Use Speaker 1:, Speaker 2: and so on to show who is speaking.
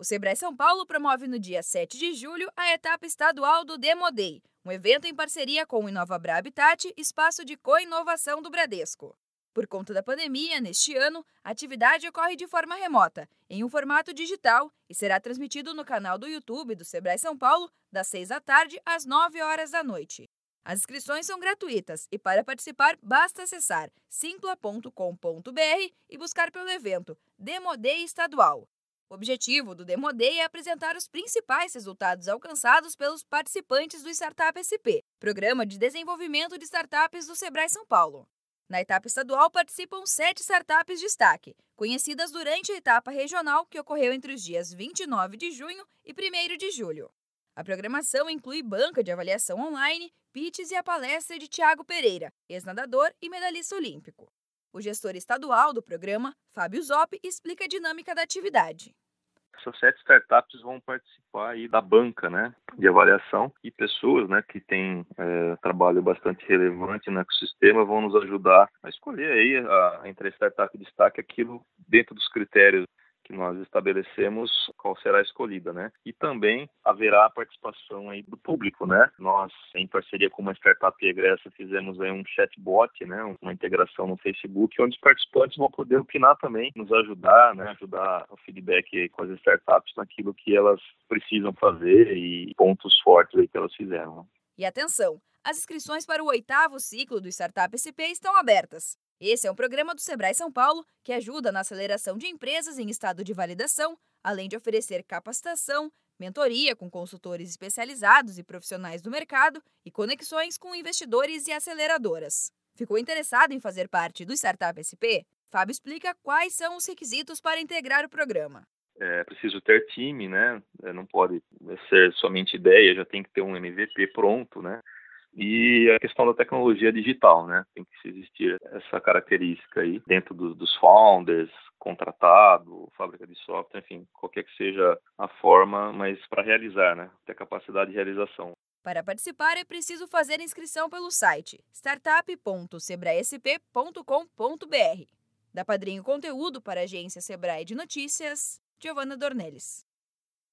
Speaker 1: O Sebrae São Paulo promove no dia 7 de julho a etapa estadual do Demo Day, um evento em parceria com o Inovabra Habitat, espaço de co-inovação do Bradesco. Por conta da pandemia, neste ano, a atividade ocorre de forma remota, em um formato digital, e será transmitido no canal do YouTube do Sebrae São Paulo, das 6 da tarde às 9 horas da noite. As inscrições são gratuitas e para participar basta acessar simpla.com.br e buscar pelo evento Demodei Estadual. O objetivo do Demodei é apresentar os principais resultados alcançados pelos participantes do Startup SP, Programa de Desenvolvimento de Startups do Sebrae São Paulo. Na etapa estadual participam sete startups de destaque, conhecidas durante a etapa regional que ocorreu entre os dias 29 de junho e 1 de julho. A programação inclui banca de avaliação online, pitches e a palestra de Tiago Pereira, ex-nadador e medalhista olímpico. O gestor estadual do programa, Fábio Zop, explica a dinâmica da atividade.
Speaker 2: Essas sete startups vão participar aí da banca, né, de avaliação. E pessoas, né, que têm é, trabalho bastante relevante no ecossistema vão nos ajudar a escolher aí a, entre a startup de destaque aquilo dentro dos critérios que nós estabelecemos qual será escolhida, né? E também haverá a participação aí do público, né? Nós, em parceria com uma startup egressa, fizemos aí um chatbot, né? Uma integração no Facebook, onde os participantes vão poder opinar também, nos ajudar, né? Ajudar o feedback com as startups naquilo que elas precisam fazer e pontos fortes aí que elas fizeram.
Speaker 1: E atenção, as inscrições para o oitavo ciclo do Startup SP estão abertas. Esse é um programa do Sebrae São Paulo que ajuda na aceleração de empresas em estado de validação, além de oferecer capacitação, mentoria com consultores especializados e profissionais do mercado e conexões com investidores e aceleradoras. Ficou interessado em fazer parte do Startup SP? Fábio explica quais são os requisitos para integrar o programa.
Speaker 2: É preciso ter time, né? É, não pode ser somente ideia, já tem que ter um MVP pronto, né? E a questão da tecnologia digital, né? Tem que existir essa característica aí dentro do, dos founders, contratado, fábrica de software, enfim, qualquer que seja a forma, mas para realizar, né? Ter capacidade de realização.
Speaker 1: Para participar é preciso fazer inscrição pelo site startup.sebraesp.com.br. Da Padrinho Conteúdo para a agência Sebrae de Notícias, Giovana Dornelles.